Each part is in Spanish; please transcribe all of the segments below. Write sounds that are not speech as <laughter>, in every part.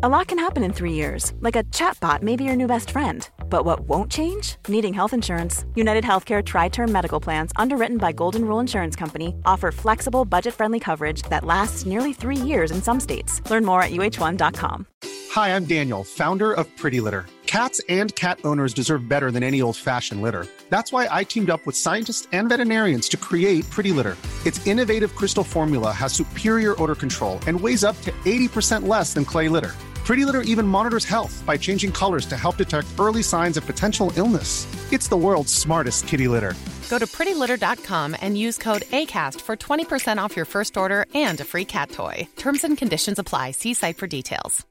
A lot can happen in three years, like a chatbot may be your new best friend. But what won't change? Needing health insurance. United Healthcare Tri Term Medical Plans, underwritten by Golden Rule Insurance Company, offer flexible, budget friendly coverage that lasts nearly three years in some states. Learn more at uh1.com. Hi, I'm Daniel, founder of Pretty Litter. Cats and cat owners deserve better than any old fashioned litter. That's why I teamed up with scientists and veterinarians to create Pretty Litter. Its innovative crystal formula has superior odor control and weighs up to 80% less than clay litter. Pretty Litter even monitors health by changing colors to help detect early signs of potential illness. It's the world's smartest kitty litter. Go to prettylitter.com and use code ACAST for 20% off your first order and a free cat toy. Terms and conditions apply. See site for details.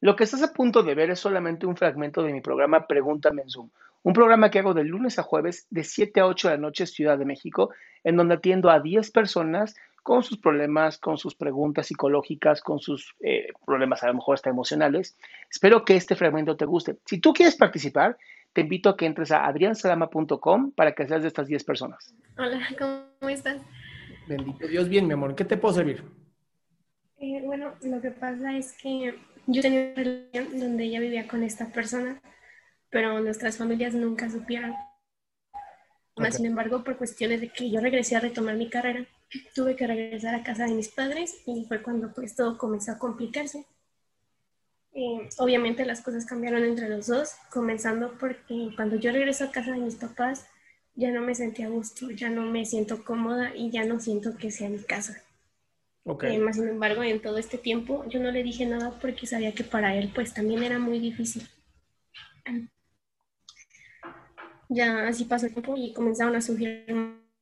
Lo que estás a punto de ver es solamente un fragmento de mi programa Pregúntame en Zoom, un programa que hago de lunes a jueves de 7 a 8 de la noche Ciudad de México, en donde atiendo a 10 personas con sus problemas, con sus preguntas psicológicas, con sus eh, problemas a lo mejor hasta emocionales. Espero que este fragmento te guste. Si tú quieres participar, te invito a que entres a adriansalama.com para que seas de estas 10 personas. Hola, ¿cómo estás? Bendito Dios, bien, mi amor. ¿Qué te puedo servir? Eh, bueno, lo que pasa es que yo tenía una relación donde ella vivía con esta persona, pero nuestras familias nunca supieron. Más sin embargo, por cuestiones de que yo regresé a retomar mi carrera, <clears throat> tuve que regresar a casa de mis padres y fue cuando pues todo comenzó a complicarse. Eh, obviamente las cosas cambiaron entre los dos, comenzando porque cuando yo regreso a casa de mis papás ya no me sentía a gusto, ya no me siento cómoda y ya no siento que sea mi casa. Okay. Eh, más sin embargo, en todo este tiempo yo no le dije nada porque sabía que para él pues también era muy difícil. Ya así pasó el tiempo y comenzaron a surgir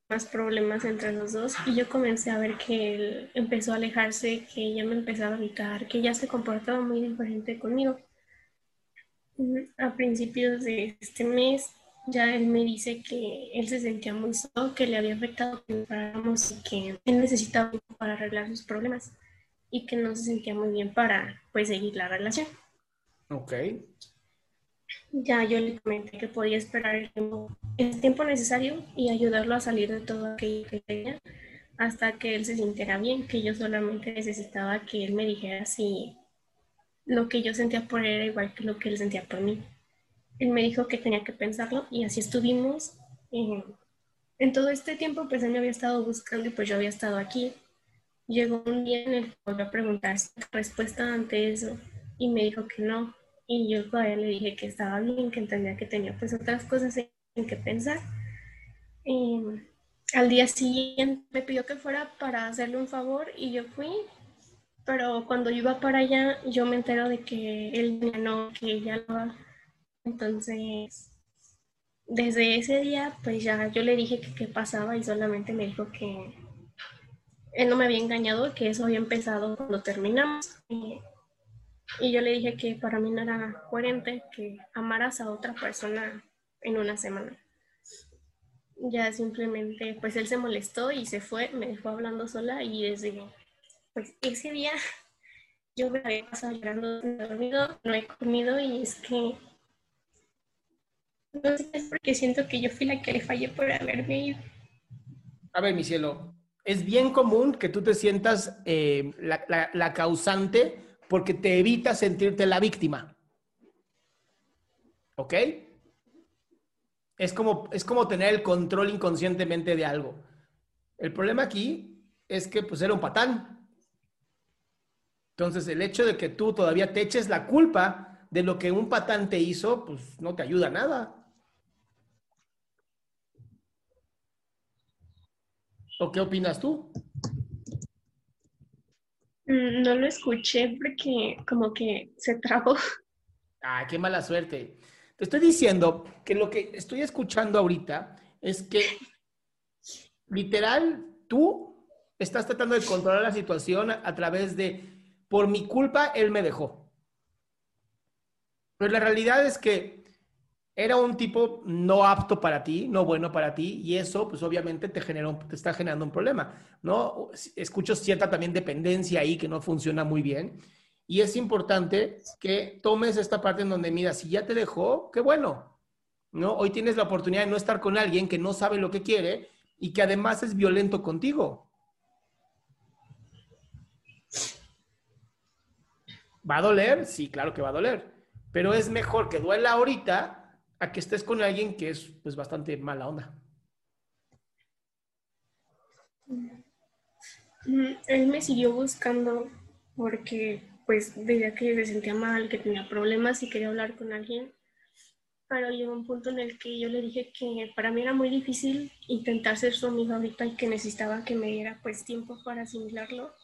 más problemas entre los dos y yo comencé a ver que él empezó a alejarse, que ella me empezaba a evitar, que ella se comportaba muy diferente conmigo. A principios de este mes ya él me dice que él se sentía muy solo, que le había afectado que paráramos y que él necesitaba para arreglar sus problemas y que no se sentía muy bien para pues seguir la relación. Ok. Ya yo le comenté que podía esperar el tiempo, el tiempo necesario y ayudarlo a salir de todo aquello que tenía hasta que él se sintiera bien, que yo solamente necesitaba que él me dijera si lo que yo sentía por él era igual que lo que él sentía por mí. Él me dijo que tenía que pensarlo y así estuvimos. Eh, en todo este tiempo, pues él me había estado buscando y pues yo había estado aquí. Llegó un día en el que volvió a preguntar si respuesta ante eso y me dijo que no, y yo todavía le dije que estaba bien, que entendía que tenía pues otras cosas en que pensar. Al día siguiente me pidió que fuera para hacerle un favor y yo fui, pero cuando yo iba para allá yo me entero de que él ya no, que ya lo... Entonces, desde ese día pues ya yo le dije que qué pasaba y solamente me dijo que él no me había engañado, que eso había empezado cuando terminamos. Y yo le dije que para mí no era coherente que amaras a otra persona en una semana. Ya simplemente, pues él se molestó y se fue, me dejó hablando sola y desde pues ese día <laughs> yo me había pasado llorando, no he dormido, no he comido y es que no sé, es porque siento que yo fui la que le fallé por haberme ido. A ver, mi cielo, es bien común que tú te sientas eh, la, la, la causante porque te evita sentirte la víctima. ¿Ok? Es como, es como tener el control inconscientemente de algo. El problema aquí es que pues era un patán. Entonces el hecho de que tú todavía te eches la culpa de lo que un patán te hizo, pues no te ayuda nada. ¿O qué opinas tú? No lo escuché porque como que se trabó. Ah, qué mala suerte. Te estoy diciendo que lo que estoy escuchando ahorita es que literal tú estás tratando de controlar la situación a, a través de, por mi culpa, él me dejó. Pero la realidad es que era un tipo no apto para ti, no bueno para ti, y eso, pues obviamente te, te está generando un problema, ¿no? Escucho cierta también dependencia ahí que no funciona muy bien, y es importante que tomes esta parte en donde, mira, si ya te dejó, qué bueno, ¿no? Hoy tienes la oportunidad de no estar con alguien que no sabe lo que quiere y que además es violento contigo. ¿Va a doler? Sí, claro que va a doler, pero es mejor que duela ahorita a que estés con alguien que es pues bastante mala onda. Mm, él me siguió buscando porque pues veía que se sentía mal, que tenía problemas y quería hablar con alguien. Pero llegó un punto en el que yo le dije que para mí era muy difícil intentar ser su amiga ahorita y que necesitaba que me diera pues tiempo para asimilarlo.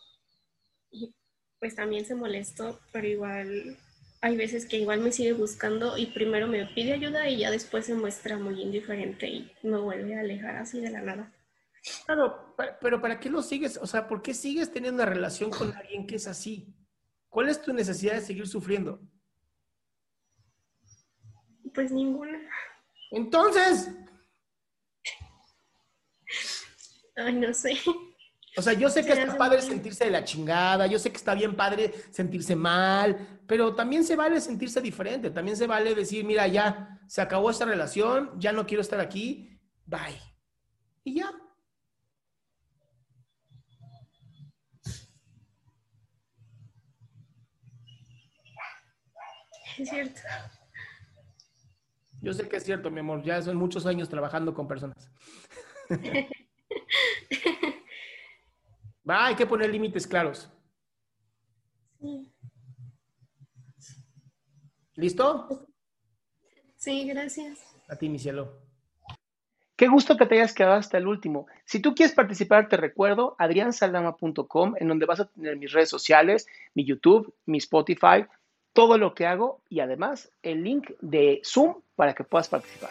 Y pues también se molestó, pero igual hay veces que igual me sigue buscando y primero me pide ayuda y ya después se muestra muy indiferente y me vuelve a alejar así de la nada. Claro, pero ¿para qué lo sigues? O sea, ¿por qué sigues teniendo una relación con alguien que es así? ¿Cuál es tu necesidad de seguir sufriendo? Pues ninguna. Entonces. Ay, no sé. O sea, yo sé que está padre sentirse de la chingada, yo sé que está bien padre sentirse mal, pero también se vale sentirse diferente, también se vale decir, mira, ya se acabó esta relación, ya no quiero estar aquí, bye. Y ya. Es cierto. Yo sé que es cierto, mi amor, ya son muchos años trabajando con personas. <laughs> Va, hay que poner límites claros. Sí. ¿Listo? Sí, gracias. A ti, mi cielo. Qué gusto que te hayas quedado hasta el último. Si tú quieres participar, te recuerdo adriansaldama.com, en donde vas a tener mis redes sociales, mi YouTube, mi Spotify, todo lo que hago y además el link de Zoom para que puedas participar.